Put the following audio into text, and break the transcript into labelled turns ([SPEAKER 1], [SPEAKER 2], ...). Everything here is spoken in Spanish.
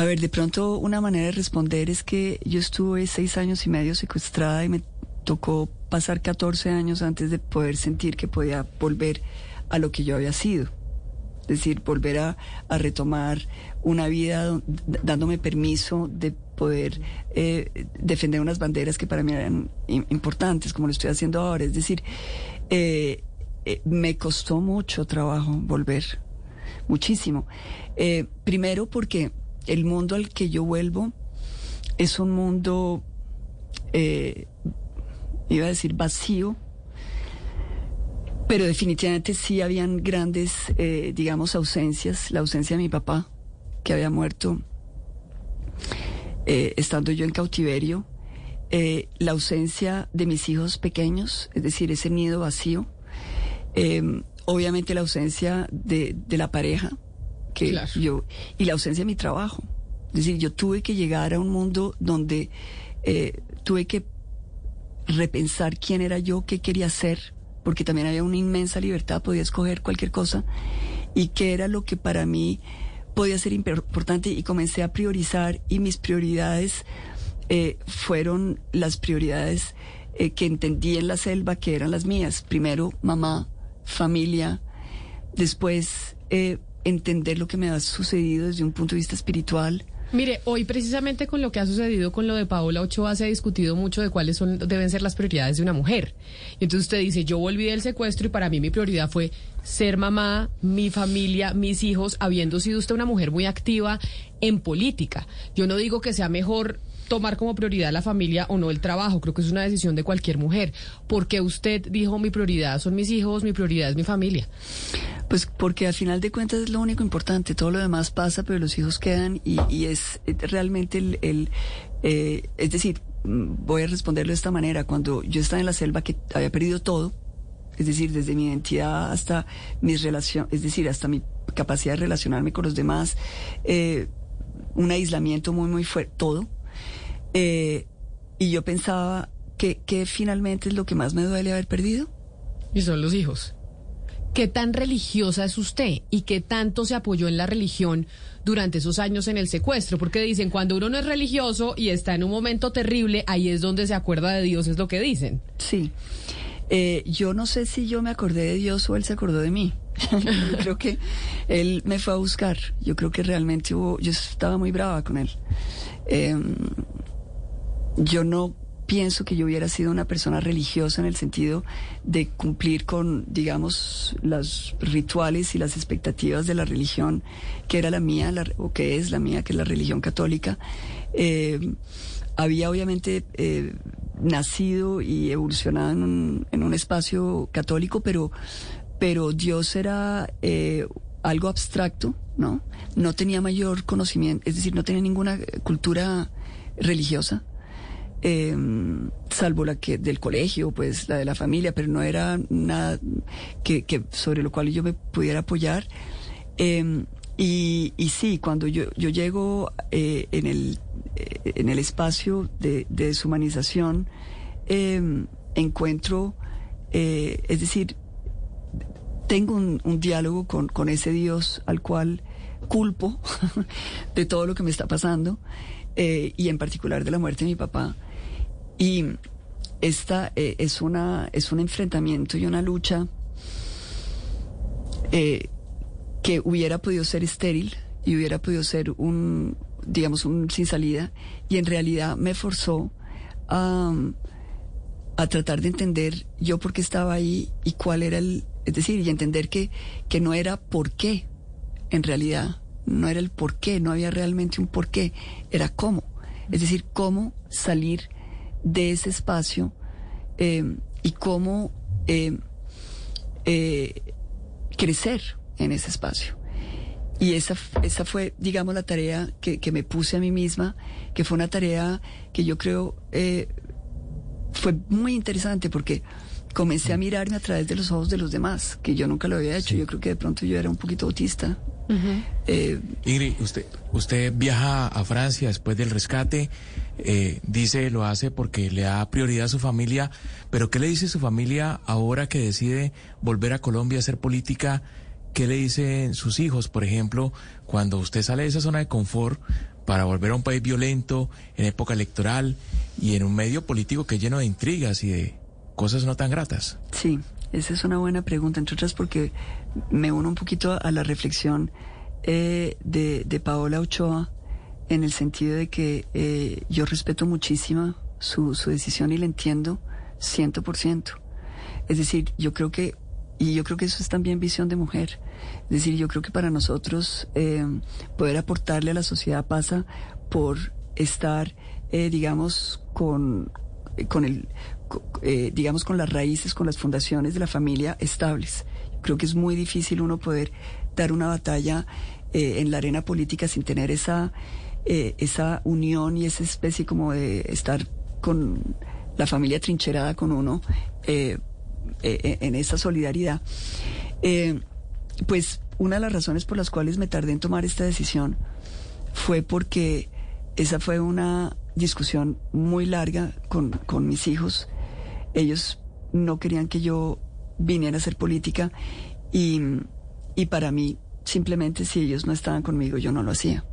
[SPEAKER 1] A ver, de pronto una manera de responder es que yo estuve seis años y medio secuestrada y me tocó pasar 14 años antes de poder sentir que podía volver a lo que yo había sido. Es decir, volver a, retomar una vida dándome permiso de poder eh, defender unas banderas que para mí eran importantes, como lo estoy haciendo ahora. Es decir, eh, eh, me costó mucho trabajo volver, muchísimo. primero porque el mundo al que yo vuelvo es un mundo iba a decir vacío, pero definitivamente sí habían grandes, eh, digamos, ausencias. La ausencia de mi papá, que había muerto eh, estando yo en cautiverio. Eh, la ausencia de mis hijos pequeños, es decir, ese nido vacío. obviamente la ausencia de, la pareja, que yo, y la ausencia de mi trabajo. Es decir, yo tuve que llegar a un mundo donde tuve que repensar quién era yo, qué quería hacer, porque también había una inmensa libertad, podía escoger cualquier cosa, y qué era lo que para mí podía ser importante, y comencé a priorizar, y mis prioridades eh, fueron las prioridades eh, que entendí en la selva, que eran las mías. Primero, mamá, familia, después eh, entender lo que me ha sucedido desde un punto de vista espiritual,
[SPEAKER 2] Mire, hoy precisamente con lo que ha sucedido con lo de Paola Ochoa se ha discutido mucho de cuáles son deben ser las prioridades de una mujer. Entonces usted dice, yo volví del secuestro y para mí mi prioridad fue ser mamá, mi familia, mis hijos, habiendo sido usted una mujer muy activa en política. Yo no digo que sea mejor tomar como prioridad la familia o no el trabajo. Creo que es una decisión de cualquier mujer. porque usted dijo mi prioridad son mis hijos, mi prioridad es mi familia?
[SPEAKER 1] Pues porque al final de cuentas es lo único importante. Todo lo demás pasa, pero los hijos quedan y, es realmente el... Eh, es decir, mm, voy a responderlo de esta manera. Cuando yo estaba en la selva que había perdido todo, es decir, desde mi identidad hasta mis relaciones, es decir, hasta mi capacidad de relacionarme con los demás, eh, un aislamiento muy, muy fuerte, todo eh, y yo pensaba que, finalmente es lo que más me duele haber perdido.
[SPEAKER 2] Y son los hijos. ¿Qué tan religiosa es usted y qué tanto se apoyó en la religión durante esos años en el secuestro? Porque dicen, cuando uno no es religioso y está en un momento terrible, ahí es donde se acuerda de Dios, es lo que dicen.
[SPEAKER 1] Sí. Eh, yo no sé si yo me acordé de Dios o él se acordó de mí. yo creo que él me fue a buscar. Yo creo que realmente hubo, yo estaba muy brava con él. Eh, yo no pienso que yo hubiera sido una persona religiosa en el sentido de cumplir con, digamos, los rituales y las expectativas de la religión que era la mía, o que es la mía, que es la religión católica. Eh, había obviamente eh, nacido y evolucionado en un, espacio católico, pero, pero Dios era eh, algo abstracto, ¿no? No tenía mayor conocimiento, es decir, no tenía ninguna cultura religiosa eh, salvo la que del colegio, pues la de la familia, pero no era nada que, sobre lo cual yo me pudiera apoyar. Em, y, y, sí, cuando yo, yo llego eh, en, el, eh, en el espacio de, deshumanización, em, encuentro, eh, es decir, tengo un, diálogo con, con, ese Dios al cual culpo de todo lo que me está pasando y en particular de la muerte de mi papá. Y esta eh, es, una, es un enfrentamiento y una lucha eh, que hubiera podido ser estéril y hubiera podido ser un, digamos, un sin salida, y en realidad me forzó a, a tratar de entender yo por qué estaba ahí y cuál era el, es decir, y entender que, que no era por qué, en realidad, no era el por qué, no había realmente un por qué, era cómo, es decir, cómo salir de ese espacio eh, y cómo eh, eh, crecer en ese espacio. Y esa, esa fue, digamos, la tarea que, que, me puse a mí misma, que fue una tarea que yo creo fue muy interesante porque comencé a mirarme a través de los ojos de los demás, que yo nunca lo había hecho. Yo creo que de pronto yo era un poquito autista.
[SPEAKER 3] Ingrid, usted, usted viaja a Francia después del rescate. Eh, dice lo hace porque le da prioridad a su familia, pero ¿qué le dice su familia ahora que decide volver a Colombia a hacer política? ¿Qué le dicen sus hijos, por ejemplo, cuando usted sale de esa zona de confort para volver a un país violento en época electoral y en un medio político que es lleno de intrigas y de cosas no tan gratas?
[SPEAKER 1] Sí, esa es una buena pregunta, entre otras porque me uno un poquito a la reflexión eh, de, de, Paola Ochoa en el sentido de que eh, yo respeto muchísimo su, su decisión y la entiendo ciento por ciento. Es decir, yo creo que, y yo creo que eso es también visión de mujer, es decir, yo creo que para nosotros eh, poder aportarle a la sociedad pasa por estar, eh, digamos, con, con el, eh, digamos, con las raíces, con las fundaciones de la familia estables. Creo que es muy difícil uno poder dar una batalla en la arena política sin tener esa, esa unión y esa especie como de estar con la familia trincherada con uno en esa solidaridad. pues una de las razones por las cuales me tardé en tomar esta decisión fue porque esa fue una discusión muy larga con, con mis hijos. Ellos no querían que yo viniera a hacer política y, y para mí simplemente si ellos no estaban conmigo yo no lo hacía.